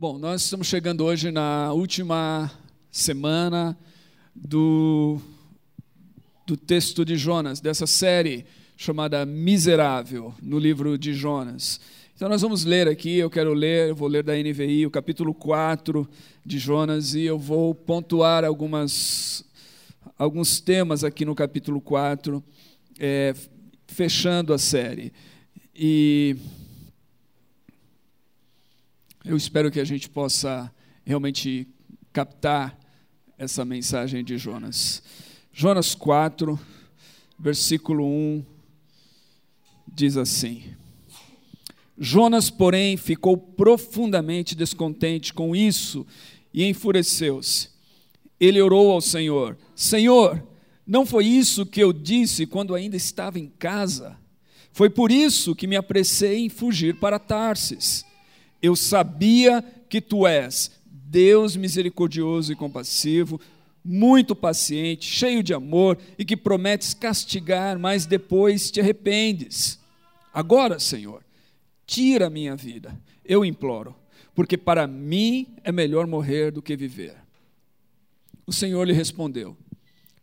Bom, nós estamos chegando hoje na última semana do, do texto de Jonas, dessa série chamada Miserável, no livro de Jonas. Então nós vamos ler aqui, eu quero ler, eu vou ler da NVI, o capítulo 4 de Jonas, e eu vou pontuar algumas, alguns temas aqui no capítulo 4, é, fechando a série. E eu espero que a gente possa realmente captar essa mensagem de Jonas. Jonas 4, versículo 1, diz assim: Jonas, porém, ficou profundamente descontente com isso e enfureceu-se. Ele orou ao Senhor: Senhor, não foi isso que eu disse quando ainda estava em casa? Foi por isso que me apressei em fugir para Tarsis eu sabia que tu és Deus misericordioso e compassivo, muito paciente, cheio de amor e que prometes castigar, mas depois te arrependes. Agora, Senhor, tira a minha vida, eu imploro, porque para mim é melhor morrer do que viver. O Senhor lhe respondeu: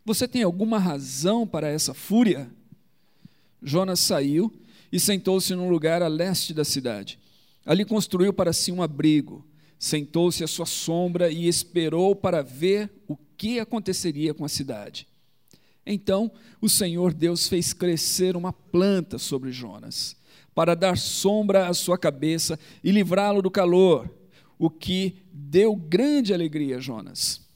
Você tem alguma razão para essa fúria? Jonas saiu e sentou-se num lugar a leste da cidade. Ali construiu para si um abrigo, sentou-se à sua sombra e esperou para ver o que aconteceria com a cidade. Então o Senhor Deus fez crescer uma planta sobre Jonas, para dar sombra à sua cabeça e livrá-lo do calor, o que deu grande alegria a Jonas.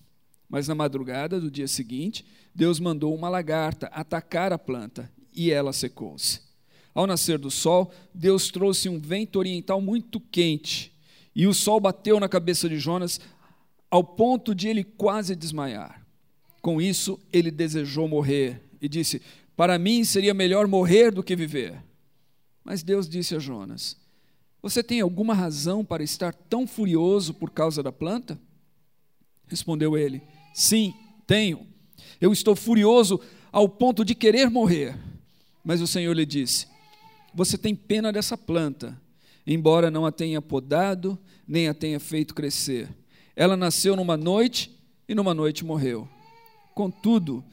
Mas na madrugada do dia seguinte, Deus mandou uma lagarta atacar a planta e ela secou-se. Ao nascer do sol, Deus trouxe um vento oriental muito quente, e o sol bateu na cabeça de Jonas ao ponto de ele quase desmaiar. Com isso, ele desejou morrer e disse: Para mim seria melhor morrer do que viver. Mas Deus disse a Jonas: Você tem alguma razão para estar tão furioso por causa da planta? Respondeu ele: Sim, tenho. Eu estou furioso ao ponto de querer morrer. Mas o Senhor lhe disse: você tem pena dessa planta, embora não a tenha podado, nem a tenha feito crescer. Ela nasceu numa noite e numa noite morreu. Contudo,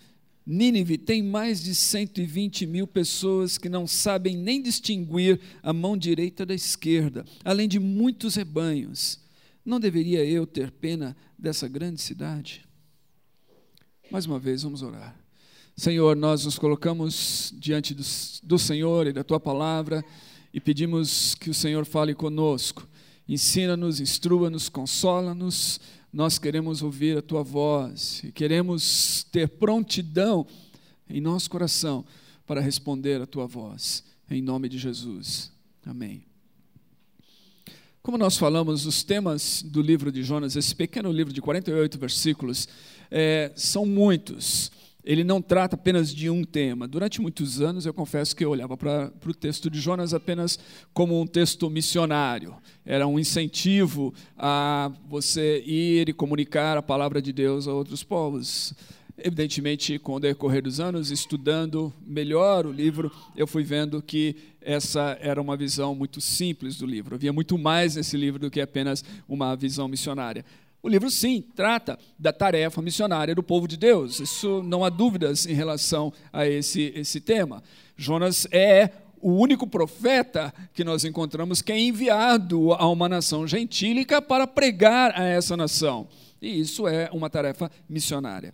Nínive tem mais de 120 mil pessoas que não sabem nem distinguir a mão direita da esquerda, além de muitos rebanhos. Não deveria eu ter pena dessa grande cidade? Mais uma vez, vamos orar. Senhor, nós nos colocamos diante do, do, Senhor e da tua palavra e pedimos que o Senhor fale conosco. Ensina-nos, instrua-nos, consola-nos. Nós queremos ouvir a tua voz e queremos ter prontidão em nosso coração para responder a tua voz. Em nome de Jesus. Amém. Como nós falamos, os temas do livro de Jonas, esse pequeno livro de 48 versículos, é, são muitos ele não trata apenas de um tema. Durante muitos anos, eu confesso que eu olhava para o texto de Jonas apenas como um texto missionário. Era um incentivo a você ir e comunicar a palavra de Deus a outros povos. Evidentemente, com o decorrer dos anos, estudando melhor o livro, eu fui vendo que essa era uma visão muito simples do livro. Havia muito mais nesse livro do que apenas uma visão missionária. O livro, sim, trata da tarefa missionária do povo de Deus. Isso não há dúvidas em relação a esse, esse tema. Jonas é o único profeta que nós encontramos que é enviado a uma nação gentílica para pregar a essa nação. E isso é uma tarefa missionária.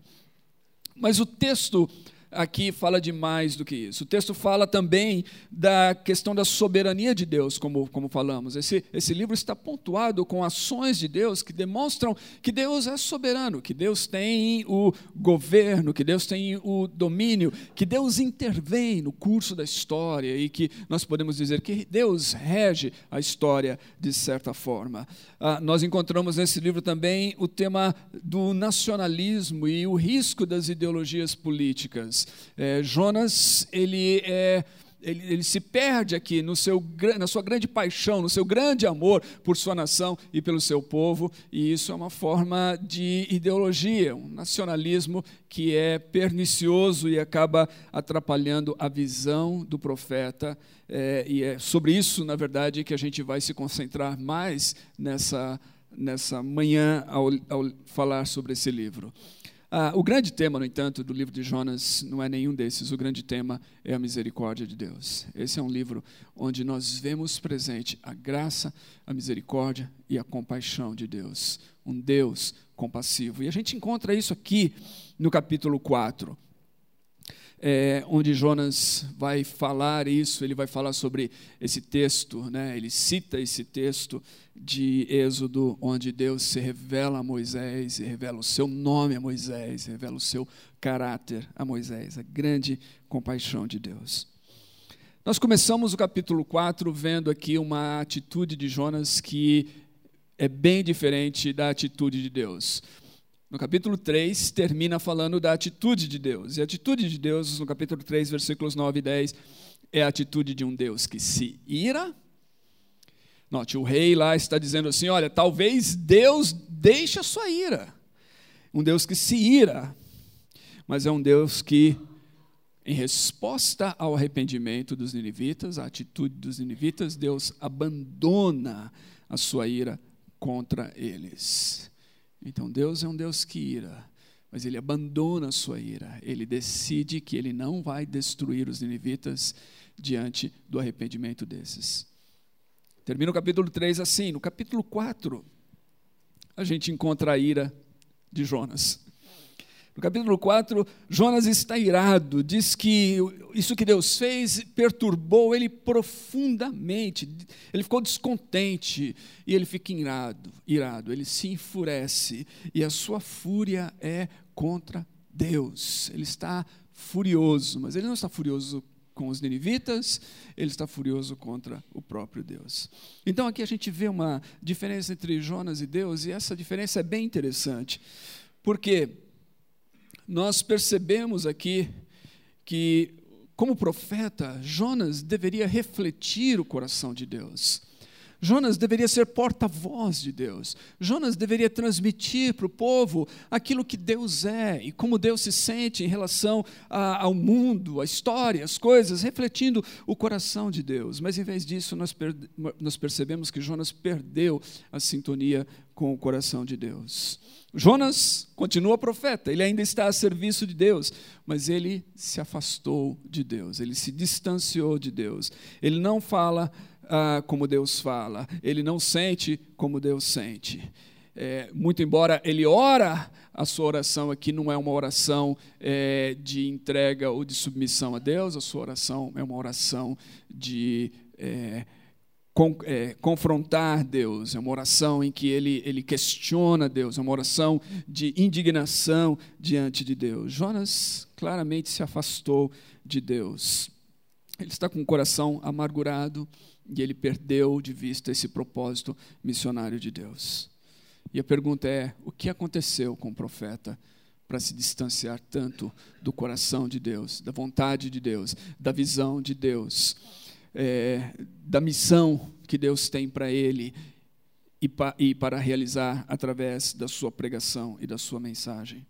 Mas o texto aqui fala de mais do que isso. O texto fala também da questão da soberania de Deus, como, como falamos. Esse, esse livro está pontuado com ações de Deus que demonstram que Deus é soberano, que Deus tem o governo, que Deus tem o domínio, que Deus intervém no curso da história e que nós podemos dizer que Deus rege a história de certa forma. Ah, nós encontramos nesse livro também o tema do nacionalismo e o risco das ideologias políticas. É, Jonas, ele, é, ele, ele, se perde aqui no seu, na sua grande paixão, no seu grande amor por sua nação e pelo seu povo, e isso é uma forma de ideologia, um nacionalismo que é pernicioso e acaba atrapalhando a visão do profeta. É, e é sobre isso, na verdade, que a gente vai se concentrar mais nessa nessa manhã ao, ao falar sobre esse livro. Ah, o grande tema, no entanto, do livro de Jonas não é nenhum desses. O grande tema é a misericórdia de Deus. Esse é um livro onde nós vemos presente a graça, a misericórdia e a compaixão de Deus. Um Deus compassivo. E a gente encontra isso aqui no capítulo 4 é, onde Jonas vai falar isso, ele vai falar sobre esse texto, né? ele cita esse texto de Êxodo, onde Deus se revela a Moisés, revela o seu nome a Moisés, revela o seu caráter a Moisés, a grande compaixão de Deus. Nós começamos o capítulo 4 vendo aqui uma atitude de Jonas que é bem diferente da atitude de Deus. No capítulo 3, termina falando da atitude de Deus. E a atitude de Deus, no capítulo 3, versículos 9 e 10, é a atitude de um Deus que se ira. Note, o rei lá está dizendo assim: olha, talvez Deus deixe a sua ira. Um Deus que se ira, mas é um Deus que, em resposta ao arrependimento dos ninivitas, a atitude dos ninivitas, Deus abandona a sua ira contra eles. Então Deus é um Deus que ira, mas ele abandona a sua ira. Ele decide que ele não vai destruir os ninivitas diante do arrependimento desses. Termina o capítulo 3 assim. No capítulo 4, a gente encontra a ira de Jonas. No capítulo 4, Jonas está irado, diz que isso que Deus fez perturbou ele profundamente. Ele ficou descontente e ele fica irado, irado, ele se enfurece e a sua fúria é contra Deus. Ele está furioso, mas ele não está furioso com os ninivitas, ele está furioso contra o próprio Deus. Então aqui a gente vê uma diferença entre Jonas e Deus, e essa diferença é bem interessante, porque nós percebemos aqui que, como profeta, Jonas deveria refletir o coração de Deus. Jonas deveria ser porta-voz de Deus. Jonas deveria transmitir para o povo aquilo que Deus é e como Deus se sente em relação a, ao mundo, à história, às coisas, refletindo o coração de Deus. Mas, em vez disso, nós, nós percebemos que Jonas perdeu a sintonia com o coração de Deus. Jonas continua profeta, ele ainda está a serviço de Deus, mas ele se afastou de Deus, ele se distanciou de Deus. Ele não fala ah, como Deus fala, ele não sente como Deus sente. É, muito embora ele ora, a sua oração aqui não é uma oração é, de entrega ou de submissão a Deus, a sua oração é uma oração de é, con, é, confrontar Deus, é uma oração em que ele, ele questiona Deus, é uma oração de indignação diante de Deus. Jonas claramente se afastou de Deus. Ele está com o coração amargurado, e ele perdeu de vista esse propósito missionário de Deus. E a pergunta é: o que aconteceu com o profeta para se distanciar tanto do coração de Deus, da vontade de Deus, da visão de Deus, é, da missão que Deus tem para ele e, pa, e para realizar através da sua pregação e da sua mensagem?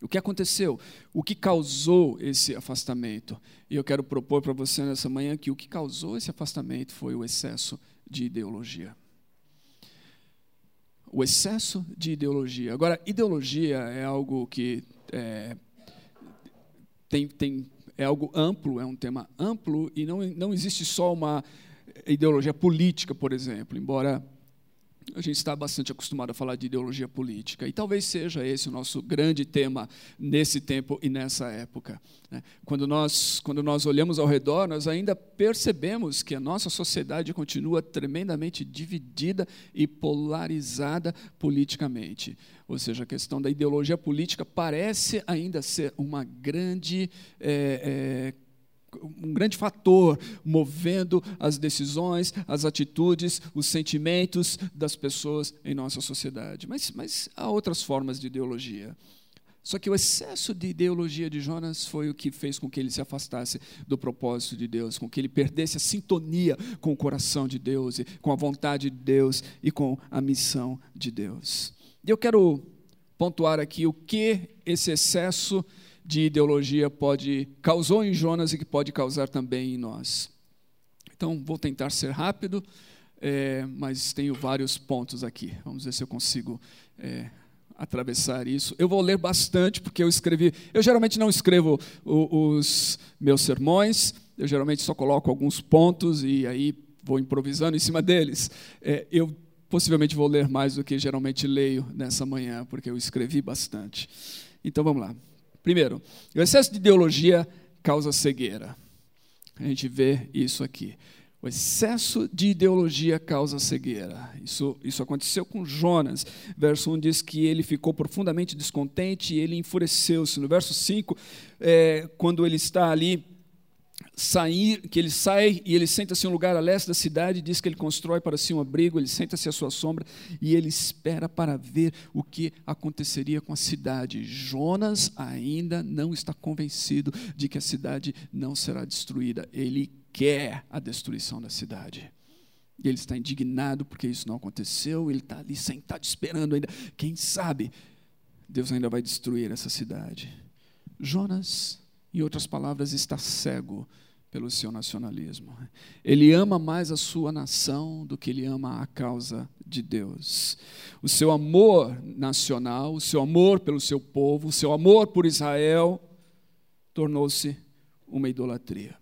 O que aconteceu? O que causou esse afastamento? E eu quero propor para você nessa manhã que o que causou esse afastamento foi o excesso de ideologia. O excesso de ideologia. Agora, ideologia é algo que é, tem, tem, é algo amplo, é um tema amplo, e não, não existe só uma ideologia política, por exemplo, embora a gente está bastante acostumado a falar de ideologia política, e talvez seja esse o nosso grande tema nesse tempo e nessa época. Né? Quando, nós, quando nós olhamos ao redor, nós ainda percebemos que a nossa sociedade continua tremendamente dividida e polarizada politicamente. Ou seja, a questão da ideologia política parece ainda ser uma grande. É, é, um grande fator movendo as decisões, as atitudes, os sentimentos das pessoas em nossa sociedade. Mas, mas há outras formas de ideologia. Só que o excesso de ideologia de Jonas foi o que fez com que ele se afastasse do propósito de Deus, com que ele perdesse a sintonia com o coração de Deus, com a vontade de Deus e com a missão de Deus. E eu quero pontuar aqui o que esse excesso de ideologia pode causou em Jonas e que pode causar também em nós. Então, vou tentar ser rápido. é, mas tenho vários pontos aqui. Vamos ver se eu consigo é, atravessar isso. Eu vou ler bastante, porque eu escrevi. Eu geralmente não escrevo o, os meus sermões, eu geralmente só coloco alguns pontos e aí vou improvisando em cima deles. É, eu possivelmente vou ler mais do que geralmente leio nessa manhã, porque eu escrevi bastante. Então vamos lá. Primeiro, o excesso de ideologia causa cegueira. A gente vê isso aqui. O excesso de ideologia causa cegueira. Isso, isso aconteceu com Jonas. Verso 1 diz que ele ficou profundamente descontente e ele enfureceu-se. No verso 5, é, quando ele está ali sair, que ele sai e ele senta-se em um lugar a leste da cidade, diz que ele constrói para si um abrigo, ele senta-se à sua sombra e ele espera para ver o que aconteceria com a cidade. Jonas ainda não está convencido de que a cidade não será destruída. Ele quer a destruição da cidade. Ele está indignado porque isso não aconteceu, ele está ali sentado esperando ainda. Quem sabe Deus ainda vai destruir essa cidade. Jonas, em outras palavras, está cego pelo seu nacionalismo. Ele ama mais a sua nação do que ele ama a causa de Deus. O seu amor nacional, o seu amor pelo seu povo, o seu amor por Israel tornou-se uma idolatria.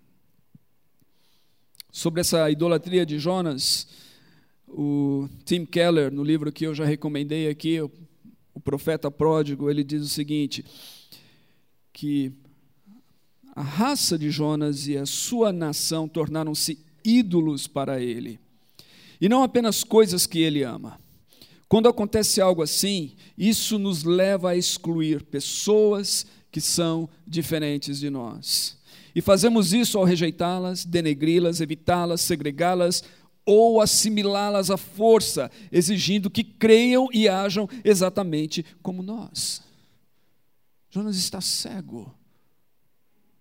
Sobre essa idolatria de Jonas, o Tim Keller, no livro que eu já recomendei aqui, o, profeta pródigo, ele diz o seguinte: que a raça de Jonas e a sua nação tornaram-se ídolos para ele. E não apenas coisas que ele ama. Quando acontece algo assim, isso nos leva a excluir pessoas que são diferentes de nós. E fazemos isso ao rejeitá-las, denegri-las, evitá-las, segregá-las ou assimilá-las à força, exigindo que creiam e ajam exatamente como nós. Jonas está cego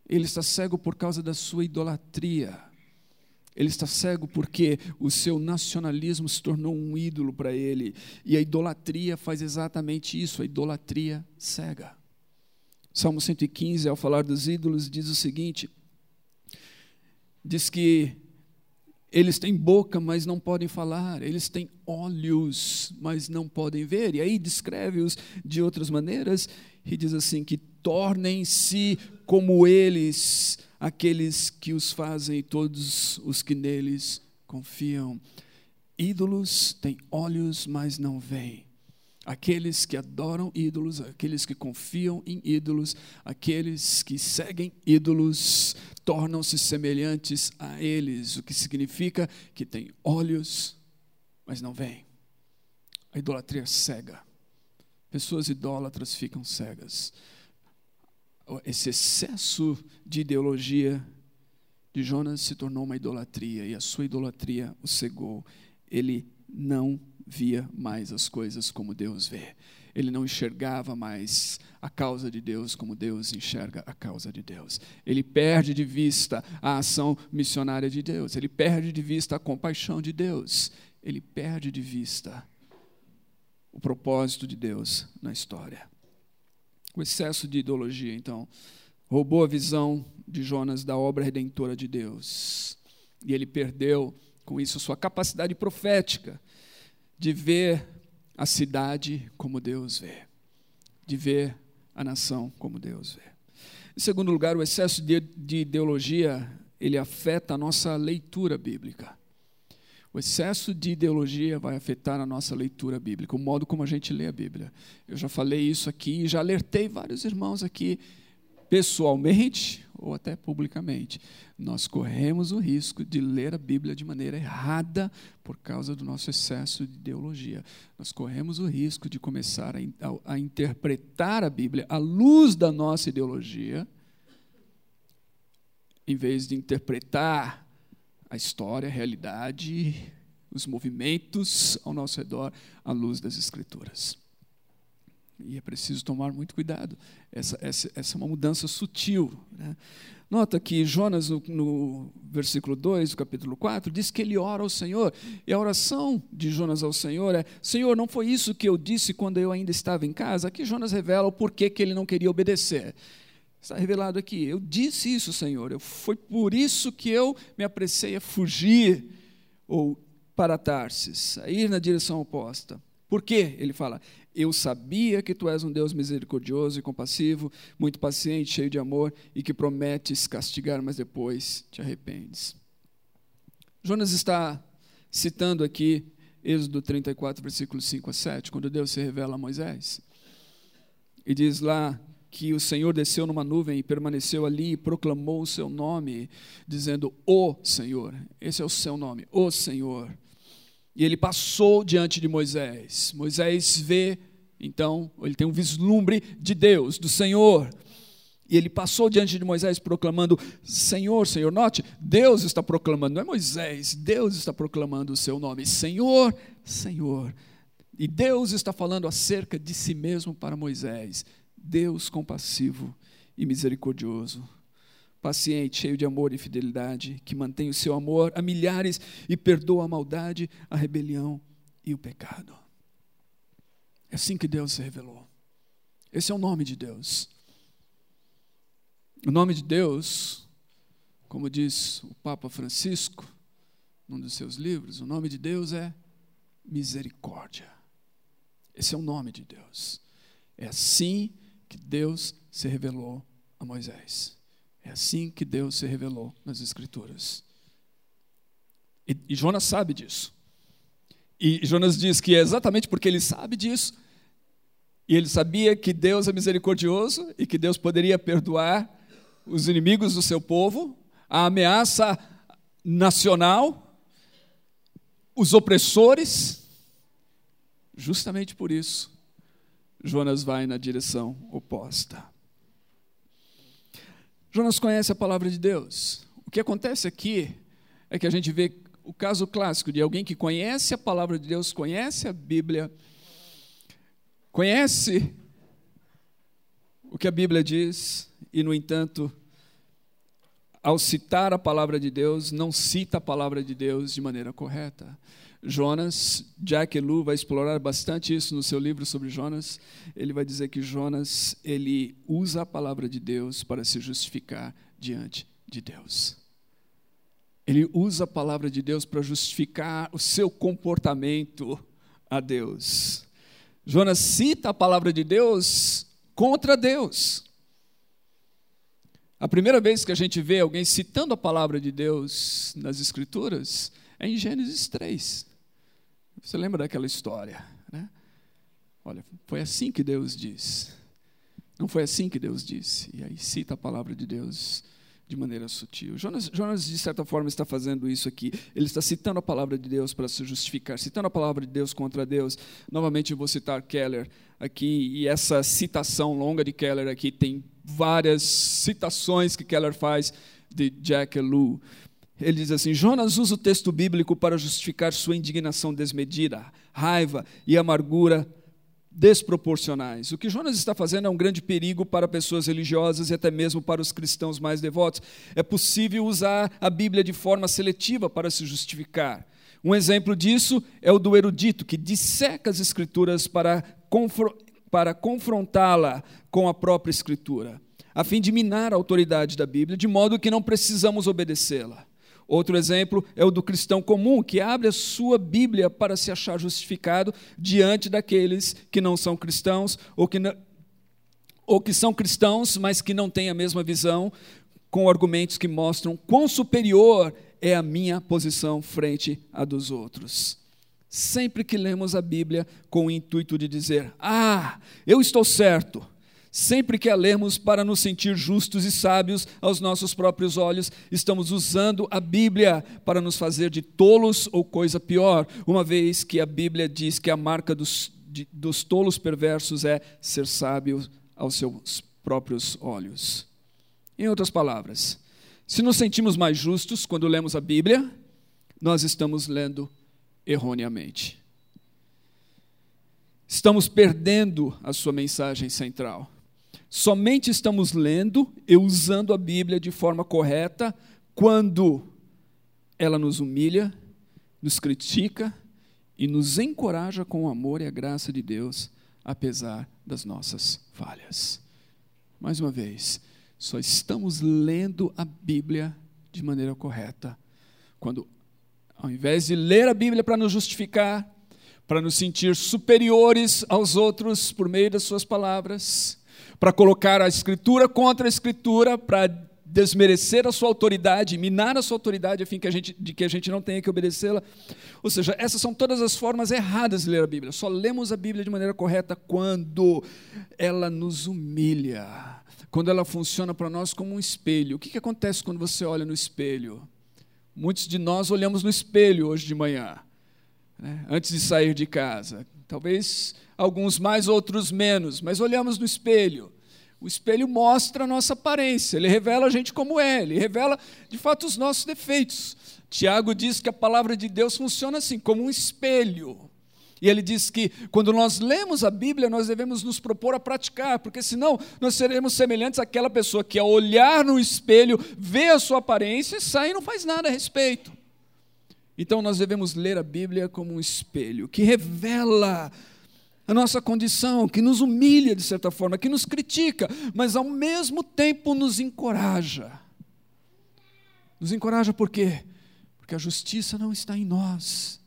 ele está cego por causa da sua idolatria. Ele está cego porque o seu nacionalismo se tornou um ídolo para ele. E a idolatria faz exatamente isso, a idolatria cega. Salmo 115, ao falar dos ídolos, diz o seguinte: diz que eles têm boca, mas não podem falar, eles têm olhos, mas não podem ver. E aí descreve-os de outras maneiras e diz assim: que tornem-se como eles, aqueles que os fazem, todos os que neles confiam. Ídolos têm olhos, mas não veem. Aqueles que adoram ídolos, aqueles que confiam em ídolos, aqueles que seguem ídolos, tornam-se semelhantes a eles, o que significa que têm olhos, mas não veem. A idolatria cega. Pessoas idólatras ficam cegas esse excesso de ideologia de Jonas se tornou uma idolatria e a sua idolatria o cegou. Ele não via mais as coisas como Deus vê. Ele não enxergava mais a causa de Deus como Deus enxerga a causa de Deus. Ele perde de vista a ação missionária de Deus. Ele perde de vista a compaixão de Deus. Ele perde de vista o propósito de Deus na história. O excesso de ideologia, então, roubou a visão de Jonas da obra redentora de Deus. E ele perdeu, com isso, sua capacidade profética de ver a cidade como Deus vê, de ver a nação como Deus vê. Em segundo lugar, o excesso de, de ideologia ele afeta a nossa leitura bíblica. O excesso de ideologia vai afetar a nossa leitura bíblica, o modo como a gente lê a Bíblia. Eu já falei isso aqui e já alertei vários irmãos aqui, pessoalmente ou até publicamente. Nós corremos o risco de ler a Bíblia de maneira errada por causa do nosso excesso de ideologia. Nós corremos o risco de começar a, a, a interpretar a Bíblia à luz da nossa ideologia, em vez de interpretar a história, a realidade, os movimentos ao nosso redor à luz das Escrituras. E é preciso tomar muito cuidado. Essa, essa, essa é uma mudança sutil. Né? Nota que Jonas, no, no, versículo 2 do capítulo 4, diz que ele ora ao Senhor. E a oração de Jonas ao Senhor é: Senhor, não foi isso que eu disse quando eu ainda estava em casa? Aqui Jonas revela o porquê que ele não queria obedecer. Está revelado aqui. Eu disse isso, Senhor. Eu, foi por isso que eu me apressei a fugir ou para Tarsis, a ir na direção oposta. Por quê? Ele fala: Eu sabia que tu és um Deus misericordioso e compassivo, muito paciente, cheio de amor e que prometes castigar, mas depois te arrependes. Jonas está citando aqui Êxodo 34, versículos 5 a 7, quando Deus se revela a Moisés. E diz lá que o Senhor desceu numa nuvem e permaneceu ali e proclamou o seu nome, dizendo: O Senhor. Esse é o seu nome, o Senhor. E ele passou diante de Moisés. Moisés vê, então, ele tem um vislumbre de Deus, do Senhor. E ele passou diante de Moisés proclamando: Senhor, Senhor. Note, Deus está proclamando, não é Moisés, Deus está proclamando o seu nome: Senhor, Senhor. E Deus está falando acerca de si mesmo para Moisés: Deus compassivo e misericordioso paciente, cheio de amor e fidelidade, que mantém o seu amor a milhares e perdoa a maldade, a rebelião e o pecado. É assim que Deus se revelou. Esse é o nome de Deus. O nome de Deus, como diz o Papa Francisco, num dos seus livros, o nome de Deus é misericórdia. Esse é o nome de Deus. É assim que Deus se revelou a Moisés. É assim que Deus se revelou nas Escrituras. E, e Jonas sabe disso. E Jonas diz que é exatamente porque ele sabe disso, e ele sabia que Deus é misericordioso e que Deus poderia perdoar os inimigos do seu povo, a ameaça nacional, os opressores. Justamente por isso, Jonas vai na direção oposta. Jonas conhece a palavra de Deus. O que acontece aqui é que a gente vê o caso clássico de alguém que conhece a palavra de Deus, conhece a Bíblia, conhece o que a Bíblia diz e, no entanto, ao citar a palavra de Deus, não cita a palavra de Deus de maneira correta. Jonas, Jack Lu vai explorar bastante isso no seu livro sobre Jonas. Ele vai dizer que Jonas, ele usa a palavra de Deus para se justificar diante de Deus. Ele usa a palavra de Deus para justificar o seu comportamento a Deus. Jonas cita a palavra de Deus contra Deus. A primeira vez que a gente vê alguém citando a palavra de Deus nas Escrituras é em Gênesis 3. Você lembra daquela história, né? Olha, foi assim que Deus disse. Não foi assim que Deus disse. E aí cita a palavra de Deus de maneira sutil. Jonas, Jonas, de certa forma, está fazendo isso aqui. Ele está citando a palavra de Deus para se justificar, citando a palavra de Deus contra Deus. Novamente, vou citar Keller aqui, e essa citação longa de Keller aqui tem várias citações que Keller faz de Jack Lew. Ele diz assim: Jonas usa o texto bíblico para justificar sua indignação desmedida, raiva e amargura desproporcionais. O que Jonas está fazendo é um grande perigo para pessoas religiosas e até mesmo para os cristãos mais devotos. É possível usar a Bíblia de forma seletiva para se justificar. Um exemplo disso é o do erudito, que disseca as Escrituras para, confro para confrontá-la com a própria Escritura, a fim de minar a autoridade da Bíblia, de modo que não precisamos obedecê-la. Outro exemplo é o do cristão comum, que abre a sua Bíblia para se achar justificado diante daqueles que não são cristãos ou que, não, ou que são cristãos, mas que não têm a mesma visão, com argumentos que mostram quão superior é a minha posição frente à dos outros. Sempre que lemos a Bíblia com o intuito de dizer, ah, eu estou certo Sempre que a lemos para nos sentir justos e sábios aos nossos próprios olhos, estamos usando a Bíblia para nos fazer de tolos ou coisa pior, uma vez que a Bíblia diz que a marca dos, de, dos tolos perversos é ser sábio aos seus próprios olhos. Em outras palavras, se nos sentimos mais justos quando lemos a Bíblia, nós estamos lendo erroneamente. Estamos perdendo a sua mensagem central. Somente estamos lendo e usando a Bíblia de forma correta quando ela nos humilha, nos critica e nos encoraja com o amor e a graça de Deus, apesar das nossas falhas. Mais uma vez, só estamos lendo a Bíblia de maneira correta quando Ao invés de ler a Bíblia para nos justificar, para nos sentir superiores aos outros por meio das suas palavras, para colocar a Escritura contra a Escritura, para desmerecer a sua autoridade, minar a sua autoridade a fim que a gente, de que a gente não tenha que obedecê-la. Ou seja, essas são todas as formas erradas de ler a Bíblia. Só lemos a Bíblia de maneira correta quando ela nos humilha, quando ela funciona para nós como um espelho. O que, que acontece quando você olha no espelho? Muitos de nós olhamos no espelho hoje de manhã, né, antes de sair de casa. Talvez alguns mais, outros menos, mas olhamos no espelho. O espelho mostra a nossa aparência, ele revela a gente como é, ele revela de fato os nossos defeitos. Tiago diz que a palavra de Deus funciona assim, como um espelho. E ele diz que quando nós lemos a Bíblia, nós devemos nos propor a praticar, porque senão nós seremos semelhantes àquela pessoa que, ao olhar no espelho, vê a sua aparência e sai e não faz nada a respeito. Então nós devemos ler a Bíblia como um espelho que revela a nossa condição, que nos humilha de certa forma, que nos critica, mas ao mesmo tempo nos encoraja. Nos encoraja por quê? Porque a justiça não está em nós.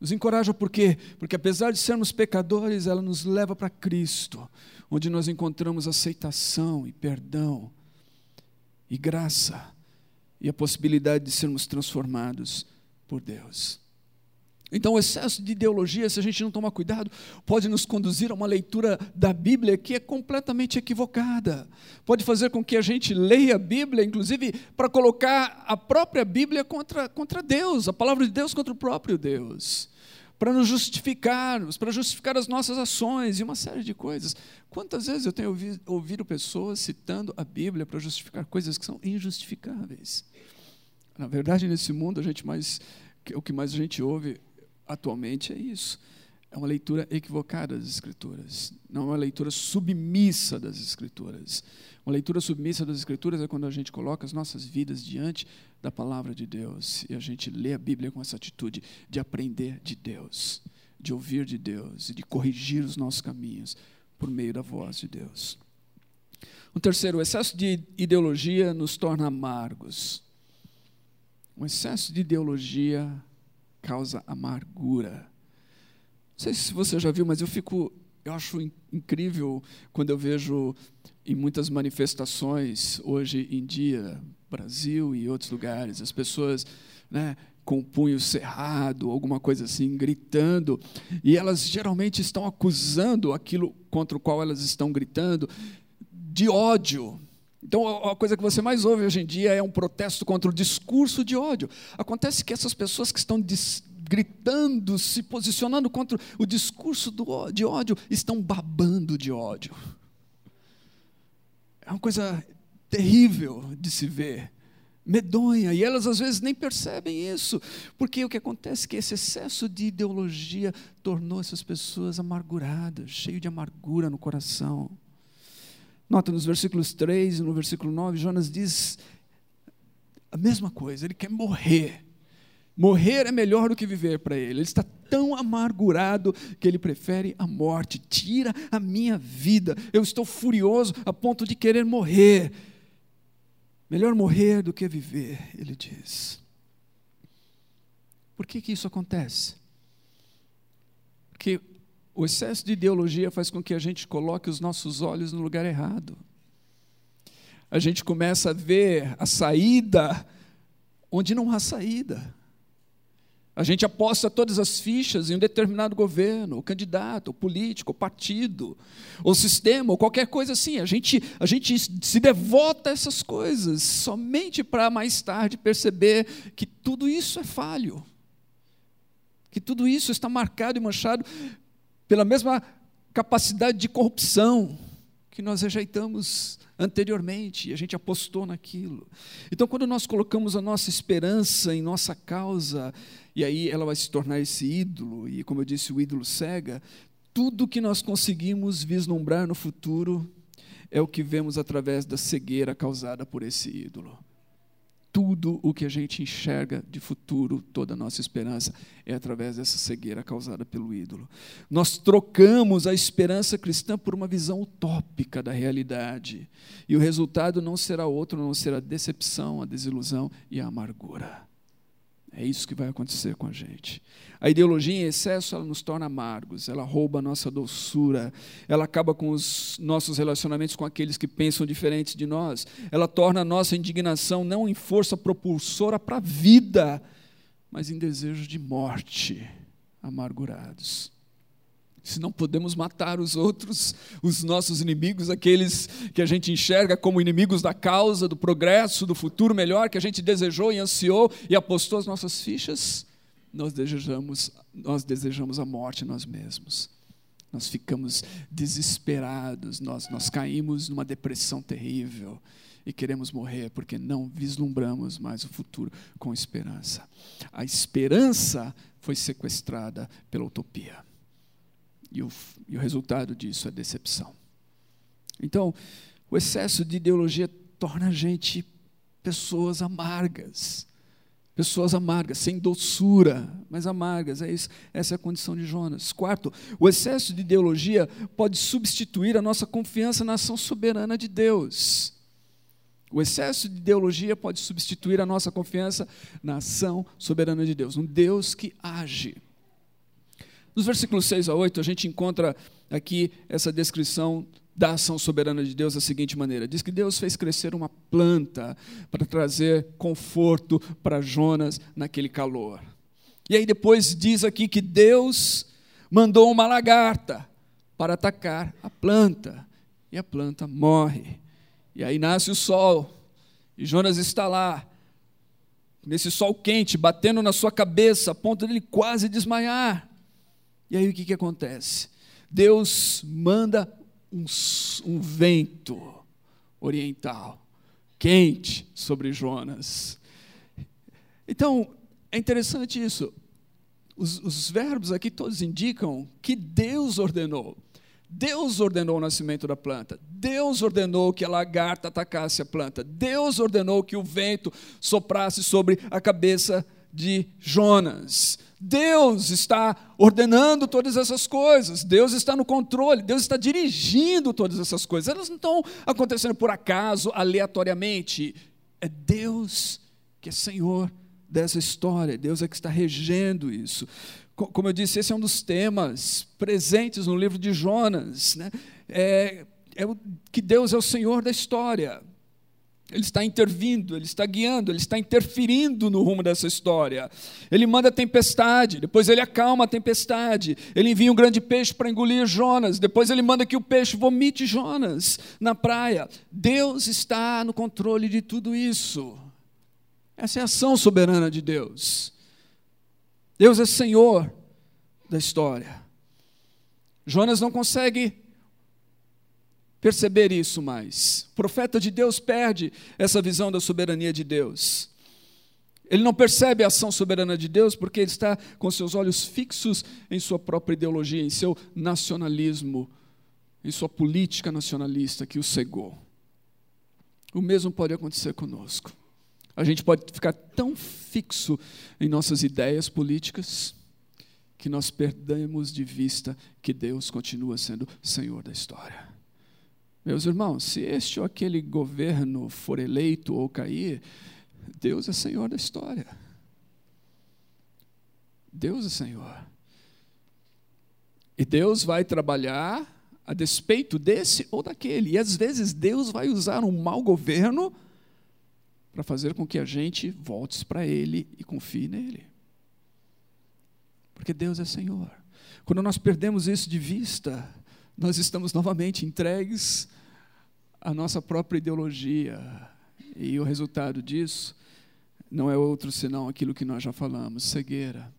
Nos encoraja por quê? Porque apesar de sermos pecadores, ela nos leva para Cristo, onde nós encontramos aceitação e perdão e graça e a possibilidade de sermos transformados por Deus. Então, o excesso de ideologia, se a gente não tomar cuidado, pode nos conduzir a uma leitura da Bíblia que é completamente equivocada. Pode fazer com que a gente leia a Bíblia, inclusive, para colocar a própria Bíblia contra, contra Deus, a palavra de Deus contra o próprio Deus. Para nos justificarmos, para justificar as nossas ações e uma série de coisas. Quantas vezes eu tenho ouvido, ouvido pessoas citando a Bíblia para justificar coisas que são injustificáveis? Na verdade, nesse mundo, a gente mais, o que mais a gente ouve atualmente é isso. É uma leitura equivocada das Escrituras, não é uma leitura submissa das Escrituras. Uma leitura submissa das Escrituras é quando a gente coloca as nossas vidas diante da palavra de Deus e a gente lê a Bíblia com essa atitude de aprender de Deus, de ouvir de Deus e de corrigir os nossos caminhos por meio da voz de Deus. O terceiro, o excesso de ideologia nos torna amargos. O excesso de ideologia causa amargura. Não sei se você já viu, mas eu fico, eu acho incrível quando eu vejo em muitas manifestações hoje em dia, Brasil e outros lugares, as pessoas, né, com o punho cerrado, alguma coisa assim, gritando, e elas geralmente estão acusando aquilo contra o qual elas estão gritando de ódio, então, a coisa que você mais ouve hoje em dia é um protesto contra o discurso de ódio. Acontece que essas pessoas que estão gritando, se posicionando contra o discurso do, de ódio, estão babando de ódio. É uma coisa terrível de se ver, medonha, e elas às vezes nem percebem isso, porque o que acontece é que esse excesso de ideologia tornou essas pessoas amarguradas, cheias de amargura no coração. Nota nos versículos 3 e no versículo 9, Jonas diz a mesma coisa, ele quer morrer. Morrer é melhor do que viver para ele. Ele está tão amargurado que ele prefere a morte. Tira a minha vida. Eu estou furioso a ponto de querer morrer. Melhor morrer do que viver, ele diz. Por que, que isso acontece? Porque o excesso de ideologia faz com que a gente coloque os nossos olhos no lugar errado. A gente começa a ver a saída onde não há saída. A gente aposta todas as fichas em um determinado governo, ou candidato, ou político, ou partido, ou sistema, ou qualquer coisa assim. A gente, a gente se devota a essas coisas somente para mais tarde perceber que tudo isso é falho, que tudo isso está marcado e manchado pela mesma capacidade de corrupção que nós rejeitamos anteriormente e a gente apostou naquilo. Então, quando nós colocamos a nossa esperança em nossa causa, e aí ela vai se tornar esse ídolo, e como eu disse, o ídolo cega, tudo que nós conseguimos vislumbrar no futuro é o que vemos através da cegueira causada por esse ídolo tudo o que a gente enxerga de futuro, toda a nossa esperança, é através dessa cegueira causada pelo ídolo. Nós trocamos a esperança cristã por uma visão utópica da realidade. E o resultado não será outro, não será a decepção, a desilusão e a amargura. É isso que vai acontecer com a gente. A ideologia em excesso ela nos torna amargos, ela rouba a nossa doçura, ela acaba com os nossos relacionamentos com aqueles que pensam diferentes de nós, ela torna a nossa indignação não em força propulsora para a vida, mas em desejo de morte, amargurados. Se não podemos matar os outros, os nossos inimigos, aqueles que a gente enxerga como inimigos da causa, do progresso, do futuro melhor que a gente desejou e ansiou e apostou as nossas fichas, nós desejamos, nós desejamos a morte nós mesmos. Nós ficamos desesperados, nós, nós caímos numa depressão terrível e queremos morrer porque não vislumbramos mais o futuro com esperança. A esperança foi sequestrada pela utopia. E o, e o resultado disso é decepção. Então, o excesso de ideologia torna a gente pessoas amargas. Pessoas amargas, sem doçura, mas amargas. É isso, essa é a condição de Jonas. Quarto, o excesso de ideologia pode substituir a nossa confiança na ação soberana de Deus. O excesso de ideologia pode substituir a nossa confiança na ação soberana de Deus, um Deus que age. Nos versículos 6 a 8, a gente encontra aqui essa descrição da ação soberana de Deus da seguinte maneira: diz que Deus fez crescer uma planta para trazer conforto para Jonas naquele calor. E aí depois diz aqui que Deus mandou uma lagarta para atacar a planta, e a planta morre. E aí nasce o sol, e Jonas está lá, nesse sol quente, batendo na sua cabeça, a ponto de ele quase desmaiar. E aí o que, que acontece? Deus manda um, um vento oriental, quente, sobre Jonas. Então, é interessante isso. Os, os, verbos aqui todos indicam que Deus ordenou. Deus ordenou o nascimento da planta. Deus ordenou que a lagarta atacasse a planta. Deus ordenou que o vento soprasse sobre a cabeça de Jonas. Deus está ordenando todas essas coisas, Deus está no controle, Deus está dirigindo todas essas coisas. Elas não estão acontecendo por acaso, aleatoriamente. É Deus que é Senhor dessa história, Deus é que está regendo isso. Como eu disse, esse é um dos temas presentes no livro de Jonas. Né? É, é o, que Deus é o Senhor da história. Ele está intervindo, ele está guiando, ele está interferindo no rumo dessa história. Ele manda tempestade, depois ele acalma a tempestade. Ele envia um grande peixe para engolir Jonas, depois ele manda que o peixe vomite Jonas na praia. Deus está no controle de tudo isso. Essa é a ação soberana de Deus. Deus é Senhor da história. Jonas não consegue perceber isso mais. O profeta de Deus perde essa visão da soberania de Deus. Ele não percebe a ação soberana de Deus porque ele está com seus olhos fixos em sua própria ideologia, em seu nacionalismo, em sua política nacionalista que o cegou. O mesmo pode acontecer conosco. A gente pode ficar tão fixo em nossas ideias políticas que nós perdemos de vista que Deus continua sendo Senhor da história. Meus irmãos, se este ou aquele governo for eleito ou cair, Deus é Senhor da história. Deus é Senhor. E Deus vai trabalhar a despeito desse ou daquele. E às vezes Deus vai usar um mau governo para fazer com que a gente volte para Ele e confie nele. Porque Deus é Senhor. Quando nós perdemos isso de vista, nós estamos novamente entregues à nossa própria ideologia. E o resultado disso não é outro senão aquilo que nós já falamos: cegueira,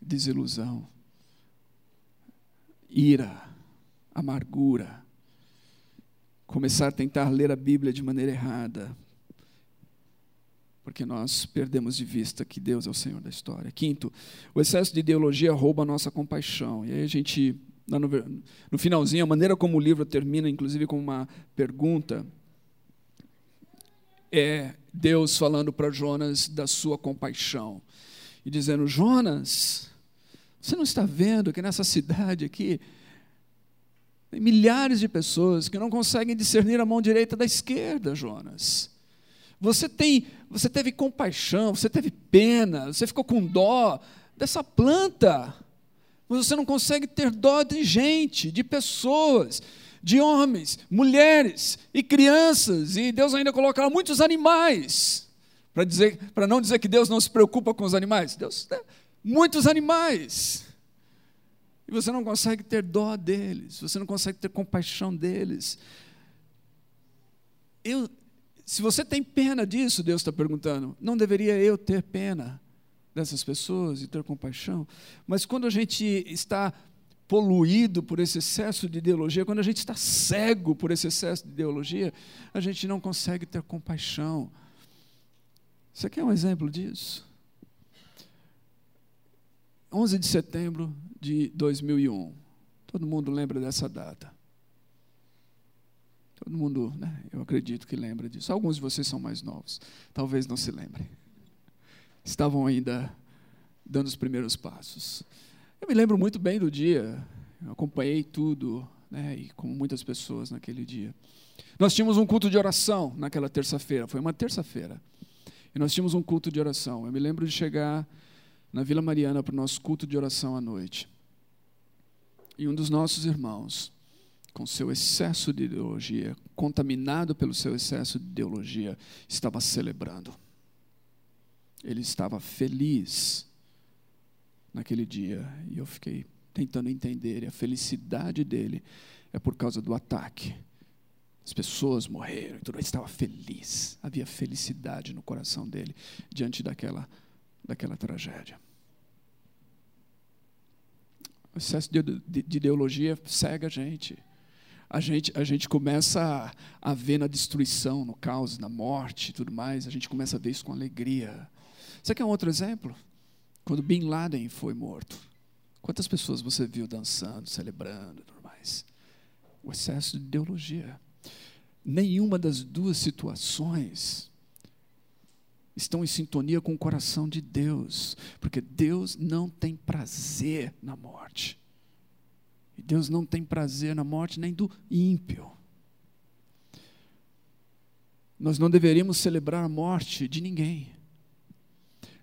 desilusão, ira, amargura. Começar a tentar ler a Bíblia de maneira errada, porque nós perdemos de vista que Deus é o Senhor da história. Quinto, o excesso de ideologia rouba a nossa compaixão. E aí a gente no, no finalzinho, a maneira como o livro termina, inclusive com uma pergunta, é Deus falando para Jonas da sua compaixão e dizendo: Jonas, você não está vendo que nessa cidade aqui tem milhares de pessoas que não conseguem discernir a mão direita da esquerda, Jonas. Você tem, você teve compaixão, você teve pena, você ficou com dó dessa planta. Mas você não consegue ter dó de gente, de pessoas, de homens, mulheres e crianças, e Deus ainda colocará muitos animais. Para dizer, para não dizer que Deus não se preocupa com os animais. Deus, né? muitos animais. E você não consegue ter dó deles, você não consegue ter compaixão deles. Eu, se você tem pena disso, Deus está perguntando, não deveria eu ter pena dessas pessoas e ter compaixão? Mas quando a gente está poluído por esse excesso de ideologia, quando a gente está cego por esse excesso de ideologia, a gente não consegue ter compaixão. Você quer um exemplo disso? 11 de setembro de 2001. Todo mundo lembra dessa data. Todo mundo, né, eu acredito que lembra disso. Alguns de vocês são mais novos, talvez não se lembrem. Estavam ainda dando os primeiros passos. Eu me lembro muito bem do dia, eu acompanhei tudo, né, e como muitas pessoas naquele dia. Nós tínhamos um culto de oração naquela terça-feira, foi uma terça-feira. E nós tínhamos um culto de oração. Eu me lembro de chegar na Vila Mariana para o nosso culto de oração à noite. E um dos nossos irmãos com seu excesso de ideologia, contaminado pelo seu excesso de ideologia, estava celebrando. Ele estava feliz naquele dia. E eu fiquei tentando entender. E a felicidade dele é por causa do ataque. As pessoas morreram, tudo. ele estava feliz. Havia felicidade no coração dele diante daquela, daquela tragédia. O excesso de, de, de ideologia cega a gente a gente, a gente começa a, a ver na destruição, no caos, na morte e tudo mais, a gente começa a ver isso com alegria. Você quer um outro exemplo? Quando Bin Laden foi morto, quantas pessoas você viu dançando, celebrando e tudo mais? O excesso de ideologia. Nenhuma das duas situações estão em sintonia com o coração de Deus, porque Deus não tem prazer na morte. E Deus não tem prazer na morte nem do ímpio. Nós não deveríamos celebrar a morte de ninguém.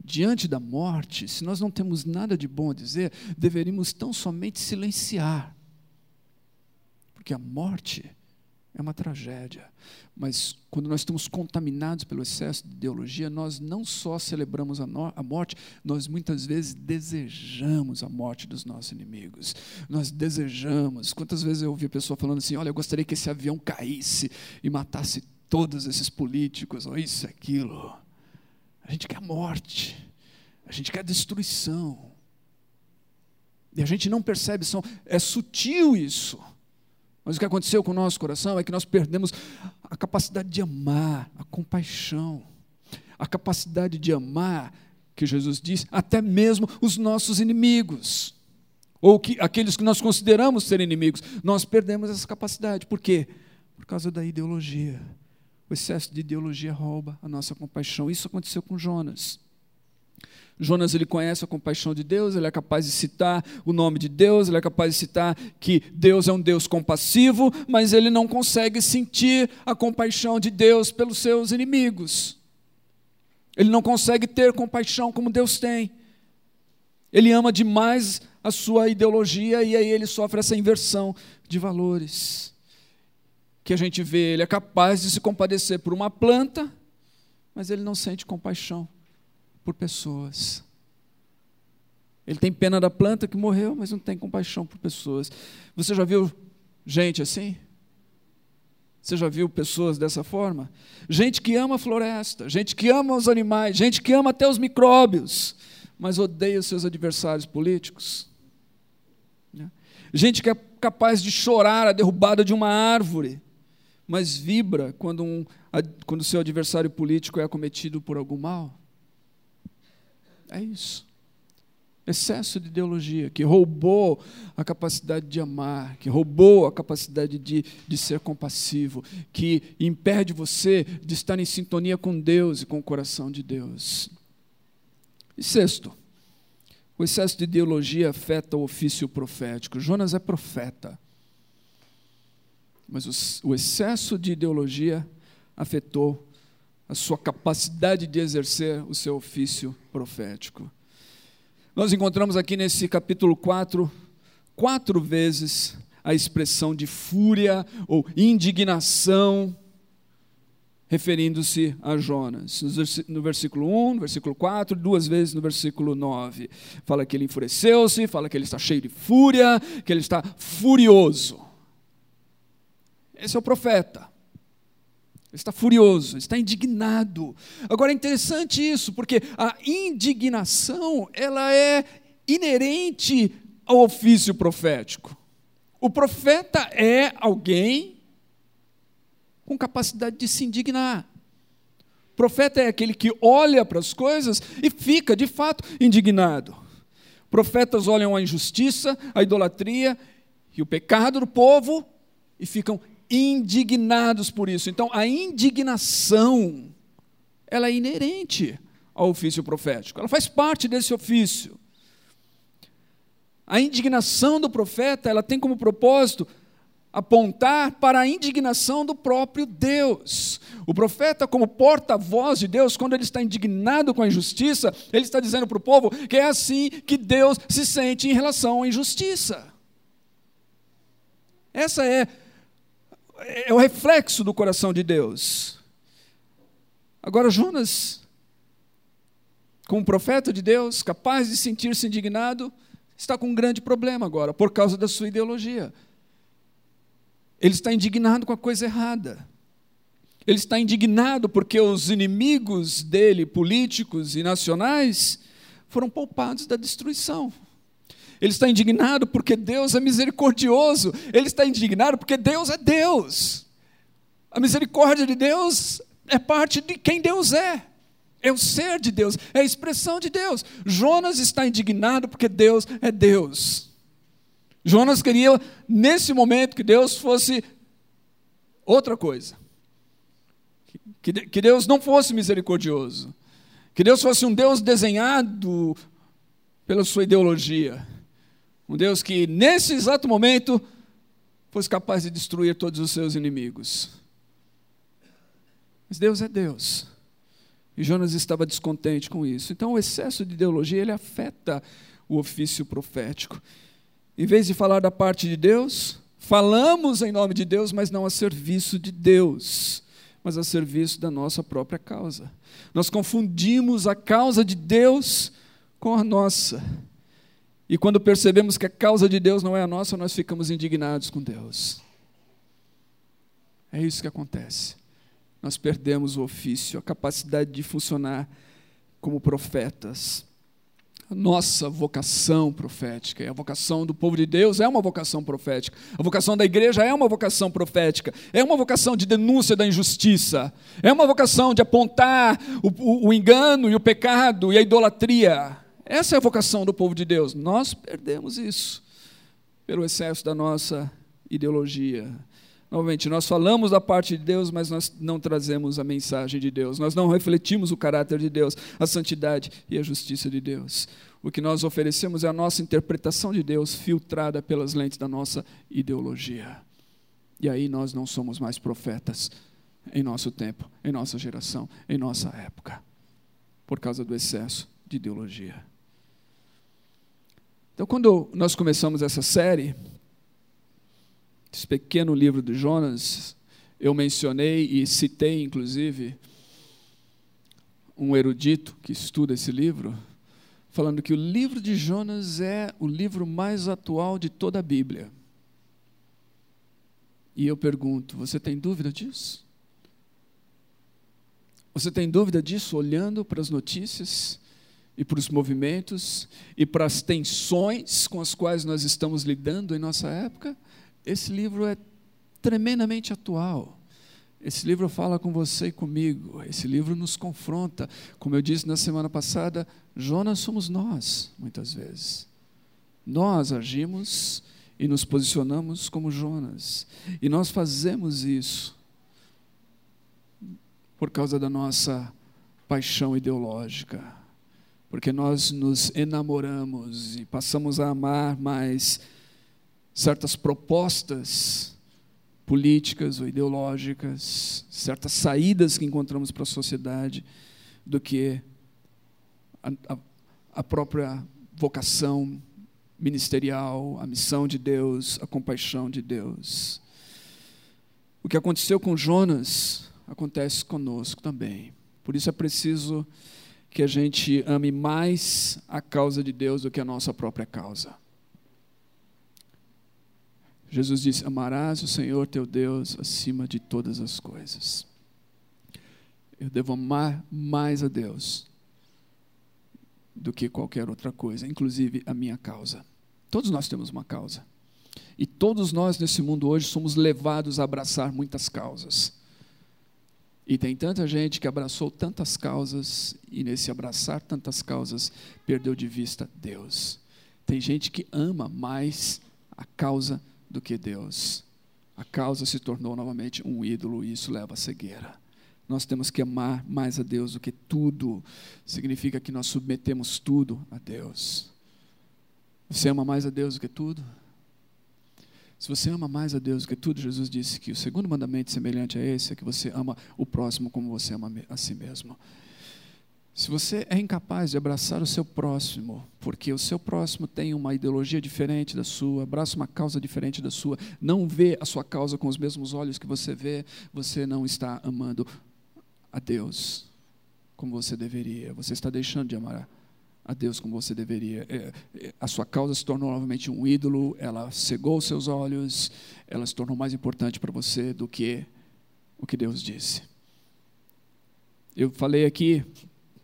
Diante da morte, se nós não temos nada de bom a dizer, deveríamos tão somente silenciar. Porque a morte é uma tragédia. Mas quando nós estamos contaminados pelo excesso de ideologia, nós não só celebramos a, no, a, morte, nós muitas vezes desejamos a morte dos nossos inimigos. Nós desejamos. Quantas vezes eu ouvi a pessoa falando assim: olha, eu gostaria que esse avião caísse e matasse todos esses políticos, ou isso, aquilo. A gente quer morte, a gente quer destruição. E a gente não percebe, são, é sutil isso. Mas o que aconteceu com o nosso coração é que nós perdemos a capacidade de amar, a compaixão, a capacidade de amar, que Jesus diz, até mesmo os nossos inimigos, ou que, aqueles que nós consideramos ser inimigos. Nós perdemos essa capacidade. Por quê? Por causa da ideologia. O excesso de ideologia rouba a nossa compaixão. Isso aconteceu com Jonas. Jonas ele conhece a compaixão de Deus, ele é capaz de citar o nome de Deus, ele é capaz de citar que Deus é um Deus compassivo, mas ele não consegue sentir a compaixão de Deus pelos seus inimigos. Ele não consegue ter compaixão como Deus tem. Ele ama demais a sua ideologia e aí ele sofre essa inversão de valores. Que a gente vê, ele é capaz de se compadecer por uma planta, mas ele não sente compaixão por pessoas. Ele tem pena da planta que morreu, mas não tem compaixão por pessoas. Você já viu gente assim? Você já viu pessoas dessa forma? Gente que ama a floresta, gente que ama os animais, gente que ama até os micróbios, mas odeia os seus adversários políticos. Né? Gente que é capaz de chorar a derrubada de uma árvore, mas vibra quando, um, quando seu adversário político é acometido por algum mal. É isso. Excesso de ideologia, que roubou a capacidade de amar, que roubou a capacidade de, de ser compassivo, que impede você de estar em sintonia com Deus e com o coração de Deus. E sexto, o excesso de ideologia afeta o ofício profético. Jonas é profeta, mas o, excesso de ideologia afetou a sua capacidade de exercer o seu ofício profético. Nós encontramos aqui nesse capítulo 4, quatro vezes a expressão de fúria ou indignação, referindo-se a Jonas. No versículo 1, no versículo 4, duas vezes no versículo 9. Fala que ele enfureceu-se, fala que ele está cheio de fúria, que ele está furioso. Esse é o profeta. Ele está furioso, está indignado. Agora é interessante isso, porque a indignação, ela é inerente ao ofício profético. O profeta é alguém com capacidade de se indignar. O profeta é aquele que olha para as coisas e fica, de fato, indignado. Profetas olham a injustiça, a idolatria e o pecado do povo e ficam indignados por isso. Então, a indignação, ela é inerente ao ofício profético. Ela faz parte desse ofício. A indignação do profeta, ela tem como propósito apontar para a indignação do próprio Deus. O profeta, como porta-voz de Deus, quando ele está indignado com a injustiça, ele está dizendo para o povo que é assim que Deus se sente em relação à injustiça. Essa é é o reflexo do coração de Deus. Agora, Jonas, como profeta de Deus, capaz de sentir-se indignado, está com um grande problema agora, por causa da sua ideologia. Ele está indignado com a coisa errada. Ele está indignado porque os inimigos dele, políticos e nacionais, foram poupados da destruição. Ele está indignado porque Deus é misericordioso. Ele está indignado porque Deus é Deus. A misericórdia de Deus é parte de quem Deus é. É o ser de Deus, é a expressão de Deus. Jonas está indignado porque Deus é Deus. Jonas queria, nesse momento, que Deus fosse outra coisa. Que, que Deus não fosse misericordioso. Que Deus fosse um Deus desenhado pela sua ideologia. Um Deus que, nesse exato momento, fosse capaz de destruir todos os seus inimigos. Mas Deus é Deus. E Jonas estava descontente com isso. Então, o excesso de ideologia ele afeta o ofício profético. Em vez de falar da parte de Deus, falamos em nome de Deus, mas não a serviço de Deus, mas a serviço da nossa própria causa. Nós confundimos a causa de Deus com a nossa. E quando percebemos que a causa de Deus não é a nossa, nós ficamos indignados com Deus. É isso que acontece. Nós perdemos o ofício, a capacidade de funcionar como profetas. A nossa vocação profética, a vocação do povo de Deus é uma vocação profética. A vocação da igreja é uma vocação profética. É uma vocação de denúncia da injustiça. É uma vocação de apontar o, o, o engano e o pecado e a idolatria. Essa é a vocação do povo de Deus. Nós perdemos isso pelo excesso da nossa ideologia. Novamente, nós falamos da parte de Deus, mas nós não trazemos a mensagem de Deus. Nós não refletimos o caráter de Deus, a santidade e a justiça de Deus. O que nós oferecemos é a nossa interpretação de Deus filtrada pelas lentes da nossa ideologia. E aí nós não somos mais profetas em nosso tempo, em nossa geração, em nossa época, por causa do excesso de ideologia. Então, quando nós começamos essa série, esse pequeno livro de Jonas, eu mencionei e citei, inclusive, um erudito que estuda esse livro, falando que o livro de Jonas é o livro mais atual de toda a Bíblia. E eu pergunto: você tem dúvida disso? Você tem dúvida disso olhando para as notícias? E para os movimentos e para as tensões com as quais nós estamos lidando em nossa época, esse livro é tremendamente atual. Esse livro fala com você e comigo, esse livro nos confronta. Como eu disse na semana passada, Jonas somos nós, muitas vezes. Nós agimos e nos posicionamos como Jonas. E nós fazemos isso por causa da nossa paixão ideológica porque nós nos enamoramos e passamos a amar mais certas propostas políticas ou ideológicas, certas saídas que encontramos para a sociedade, do que a, a, a própria vocação ministerial, a missão de Deus, a compaixão de Deus. O que aconteceu com Jonas acontece conosco também. Por isso é preciso que a gente ame mais a causa de Deus do que a nossa própria causa. Jesus disse: Amarás o Senhor teu Deus acima de todas as coisas. Eu devo amar mais a Deus do que qualquer outra coisa, inclusive a minha causa. Todos nós temos uma causa. E todos nós nesse mundo hoje somos levados a abraçar muitas causas. E tem tanta gente que abraçou tantas causas e nesse abraçar tantas causas perdeu de vista Deus. Tem gente que ama mais a causa do que Deus. A causa se tornou novamente um ídolo e isso leva à cegueira. Nós temos que amar mais a Deus do que tudo. Significa que nós submetemos tudo a Deus. Você ama mais a Deus do que tudo? Se você ama mais a Deus do que tudo, Jesus disse que o segundo mandamento semelhante a esse é que você ama o próximo como você ama a si mesmo. Se você é incapaz de abraçar o seu próximo, porque o seu próximo tem uma ideologia diferente da sua, abraça uma causa diferente da sua, não vê a sua causa com os mesmos olhos que você vê, você não está amando a Deus como você deveria. Você está deixando de amar a Deus como você deveria. É, é, a sua causa se tornou novamente um ídolo, ela cegou os seus olhos, ela se tornou mais importante para você do que o que Deus disse. Eu falei aqui,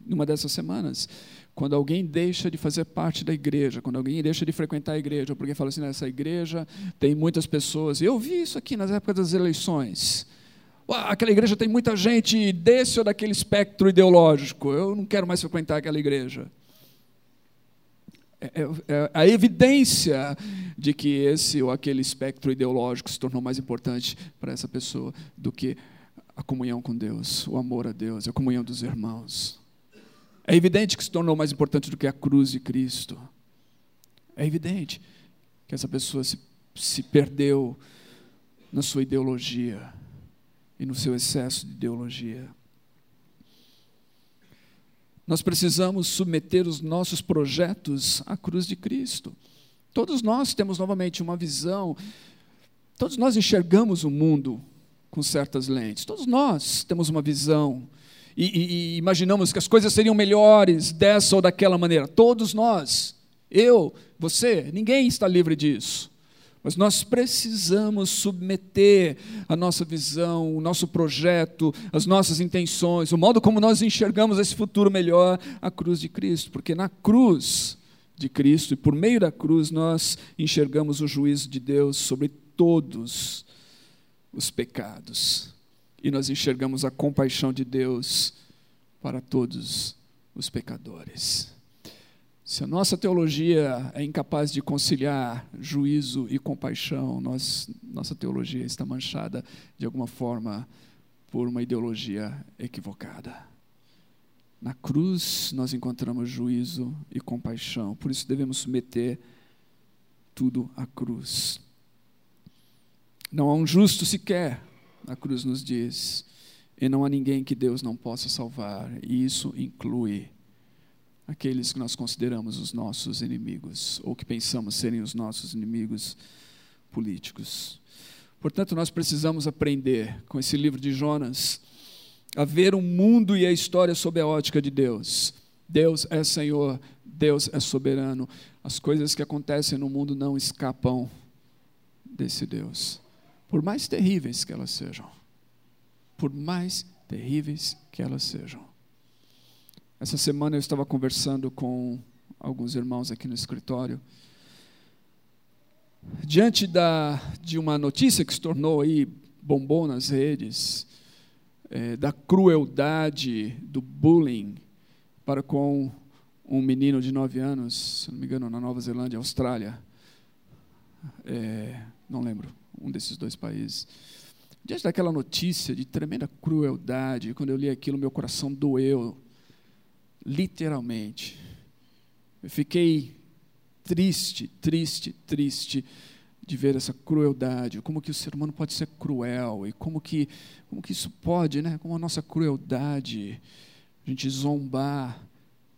numa dessas semanas, quando alguém deixa de fazer parte da igreja, quando alguém deixa de frequentar a igreja, porque fala assim, nessa igreja tem muitas pessoas, eu vi isso aqui nas épocas das eleições, aquela igreja tem muita gente desse ou daquele espectro ideológico, eu não quero mais frequentar aquela igreja. É, é, é, a evidência de que esse ou aquele espectro ideológico se tornou mais importante para essa pessoa do que a comunhão com Deus, o amor a Deus, a comunhão dos irmãos. É evidente que se tornou mais importante do que a cruz de Cristo. É evidente que essa pessoa se, se perdeu na sua ideologia e no seu excesso de ideologia. Nós precisamos submeter os nossos projetos à cruz de Cristo. Todos nós temos novamente uma visão, todos nós enxergamos o mundo com certas lentes, todos nós temos uma visão e, e, e imaginamos que as coisas seriam melhores dessa ou daquela maneira. Todos nós, eu, você, ninguém está livre disso. Mas nós precisamos submeter a nossa visão, o nosso projeto, as nossas intenções, o modo como nós enxergamos esse futuro melhor à cruz de Cristo, porque na cruz de Cristo e por meio da cruz nós enxergamos o juízo de Deus sobre todos os pecados e nós enxergamos a compaixão de Deus para todos os pecadores. Se a nossa teologia é incapaz de conciliar juízo e compaixão, nós, nossa teologia está manchada de alguma forma por uma ideologia equivocada. Na cruz nós encontramos juízo e compaixão, por isso devemos submeter tudo à cruz. Não há um justo sequer, a cruz nos diz, e não há ninguém que Deus não possa salvar, e isso inclui aqueles que nós consideramos os nossos inimigos, ou que pensamos serem os nossos inimigos políticos. Portanto, nós precisamos aprender com esse livro de Jonas a ver o mundo e a história sob a ótica de Deus. Deus é Senhor, Deus é soberano. As coisas que acontecem no mundo não escapam desse Deus, por mais terríveis que elas sejam. Por mais terríveis que elas sejam. Essa semana eu estava conversando com alguns irmãos aqui no escritório. Diante da, de uma notícia que se tornou aí bombom nas redes, é, da crueldade, do bullying para com um menino de 9 anos, se não me engano, na Nova Zelândia, Austrália, é, não lembro, um desses dois países. Diante daquela notícia de tremenda crueldade, quando eu li aquilo, meu coração doeu literalmente. Eu fiquei triste, triste, triste de ver essa crueldade, como que o ser humano pode ser cruel e como que, como que isso pode, né? Como a nossa crueldade, a gente zombar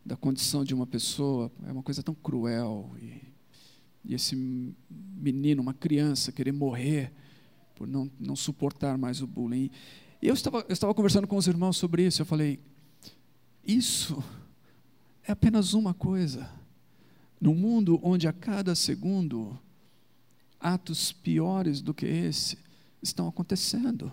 da condição de uma pessoa é uma coisa tão cruel e, e esse menino, uma criança, querer morrer por não, não suportar mais o bullying. E eu estava, eu estava conversando com os irmãos sobre isso. Eu falei: isso é apenas uma coisa. Num mundo onde a cada segundo atos piores do que esse estão acontecendo.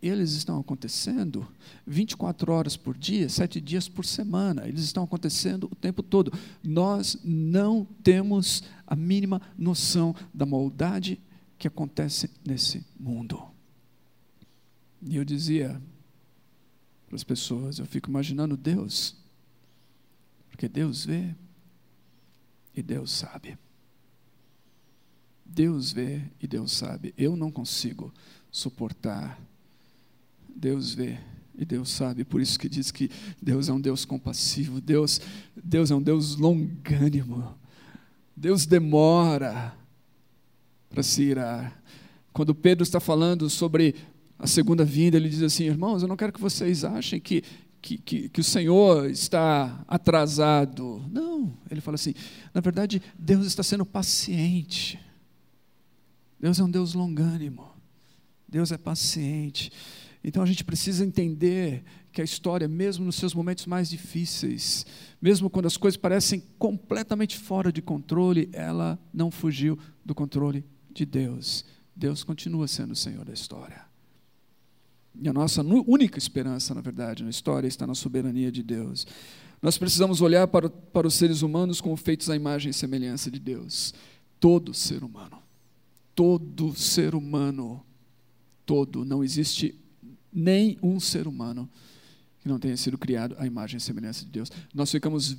Eles estão acontecendo 24 horas por dia, sete dias por semana. Eles estão acontecendo o tempo todo. Nós não temos a mínima noção da maldade que acontece nesse mundo. E eu dizia para as pessoas, eu fico imaginando Deus, porque Deus vê e Deus sabe. Deus vê e Deus sabe. Eu não consigo suportar. Deus vê e Deus sabe. Por isso que diz que Deus é um Deus compassivo. Deus, Deus é um Deus longânimo. Deus demora para se irar. Quando Pedro está falando sobre a segunda vinda, ele diz assim: irmãos, eu não quero que vocês achem que, que, que, que, o Senhor está atrasado. Não, ele fala assim: na verdade, Deus está sendo paciente. Deus é um Deus longânimo. Deus é paciente. Então a gente precisa entender que a história, mesmo nos seus momentos mais difíceis, mesmo quando as coisas parecem completamente fora de controle, ela não fugiu do controle de Deus. Deus continua sendo o Senhor da história. E a nossa única esperança, na verdade, na história está na soberania de Deus. Nós precisamos olhar para, para os seres humanos como feitos à imagem e semelhança de Deus. Todo ser humano todo ser humano, todo, não existe nem um ser humano que não tenha sido criado à imagem e semelhança de Deus. Nós ficamos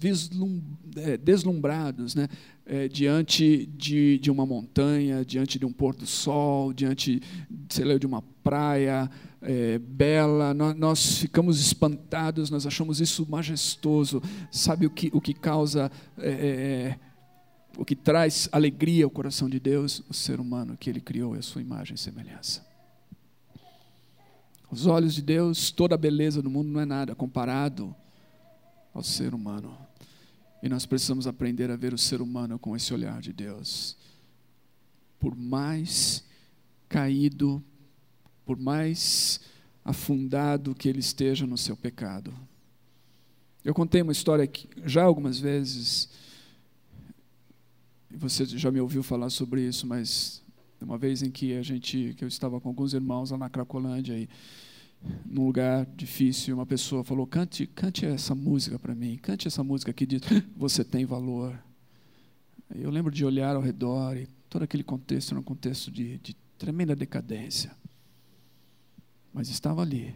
é, deslumbrados né, é, diante de, de uma montanha, diante de um pôr do sol, diante sei lá, de uma praia é, bela, nós, nós, ficamos espantados, nós achamos isso majestoso. Sabe o que, o que causa é, é o que traz alegria ao coração de Deus, o ser humano que ele criou é a sua imagem e semelhança. Os olhos de Deus, toda a beleza do mundo não é nada comparado ao ser humano. E nós precisamos aprender a ver o ser humano com esse olhar de Deus. Por mais caído, por mais afundado que ele esteja no seu pecado. Eu contei uma história aqui, já algumas vezes você já me ouviu falar sobre isso, mas uma vez em que a gente, que eu estava com alguns irmãos lá na Cracolândia e num lugar difícil, uma pessoa falou: "Cante, cante essa música para mim. Cante essa música que diz: você tem valor". Eu lembro de olhar ao redor e todo aquele contexto era um contexto de, de tremenda decadência. Mas estava ali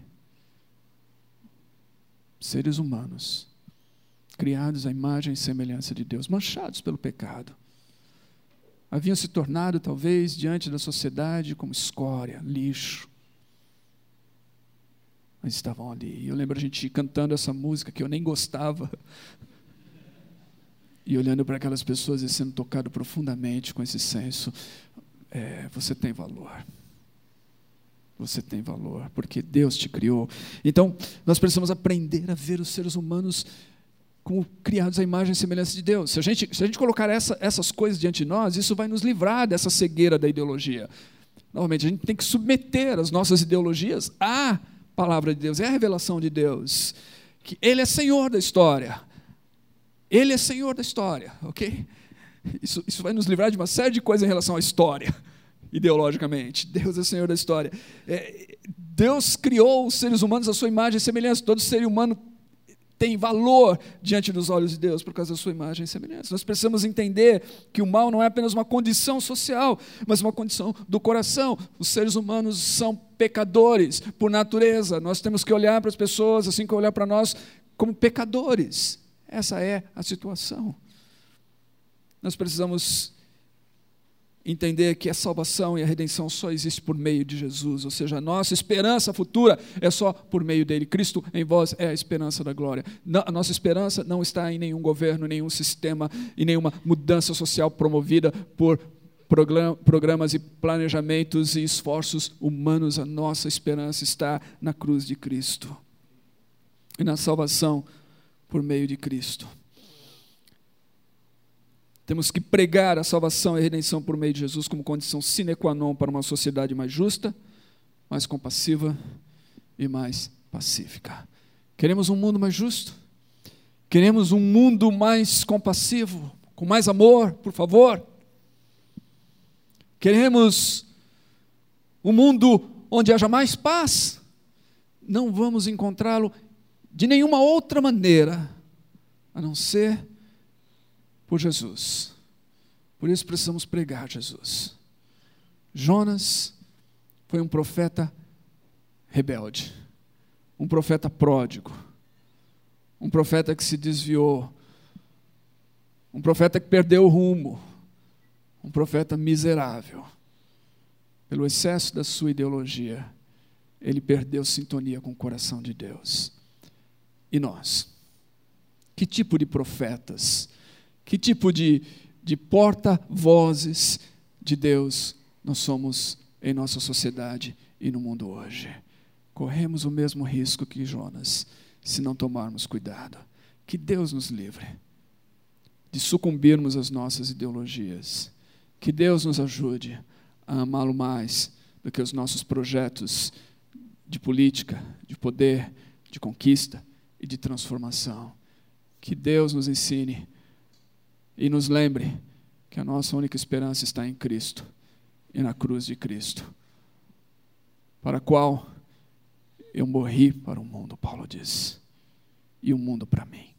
seres humanos criados à imagem e semelhança de Deus, manchados pelo pecado haviam se tornado, talvez, diante da sociedade, como escória, lixo. Mas estavam ali. Eu lembro a gente cantando essa música que eu nem gostava. E olhando para aquelas pessoas e sendo tocado profundamente com esse senso. É, você tem valor. Você tem valor, porque Deus te criou. Então, nós precisamos aprender a ver os seres humanos como criados à imagem e semelhança de Deus. Se a gente, se a gente colocar essa, essas coisas diante de nós, isso vai nos livrar dessa cegueira da ideologia. Novamente, a gente tem que submeter as nossas ideologias à palavra de Deus, é a revelação de Deus. Que Ele é Senhor da história. Ele é Senhor da história, ok? Isso, isso vai nos livrar de uma série de coisas em relação à história, ideologicamente. Deus é Senhor da história. É, Deus criou os seres humanos à sua imagem e semelhança. Todo ser humano tem valor diante dos olhos de Deus por causa da sua imagem e semelhança. Nós precisamos entender que o mal não é apenas uma condição social, mas uma condição do coração. Os seres humanos são pecadores por natureza. Nós temos que olhar para as pessoas, assim como olhar para nós, como pecadores. Essa é a situação. Nós precisamos entender que a salvação e a redenção só existe por meio de Jesus, ou seja, a nossa esperança futura é só por meio dele. Cristo em vós é a esperança da glória. a nossa esperança não está em nenhum governo, nenhum sistema e nenhuma mudança social promovida por programas e planejamentos e esforços humanos. A nossa esperança está na cruz de Cristo e na salvação por meio de Cristo. Temos que pregar a salvação e a redenção por meio de Jesus como condição sine qua non para uma sociedade mais justa, mais compassiva e mais pacífica. Queremos um mundo mais justo? Queremos um mundo mais compassivo, com mais amor, por favor? Queremos um mundo onde haja mais paz? Não vamos encontrá-lo de nenhuma outra maneira a não ser por Jesus. Por isso precisamos pregar Jesus. Jonas foi um profeta rebelde, um profeta pródigo, um profeta que se desviou, um profeta que perdeu o rumo, um profeta miserável. Pelo excesso da sua ideologia, ele perdeu sintonia com o coração de Deus. E nós? Que tipo de profetas que tipo de, de porta-vozes de Deus nós somos em nossa sociedade e no mundo hoje? Corremos o mesmo risco que Jonas, se não tomarmos cuidado. Que Deus nos livre de sucumbirmos às nossas ideologias. Que Deus nos ajude a amá-lo mais do que os nossos projetos de política, de poder, de conquista e de transformação. Que Deus nos ensine e nos lembre que a nossa única esperança está em Cristo e na cruz de Cristo, para a qual eu morri para o mundo, Paulo diz, e o mundo para mim.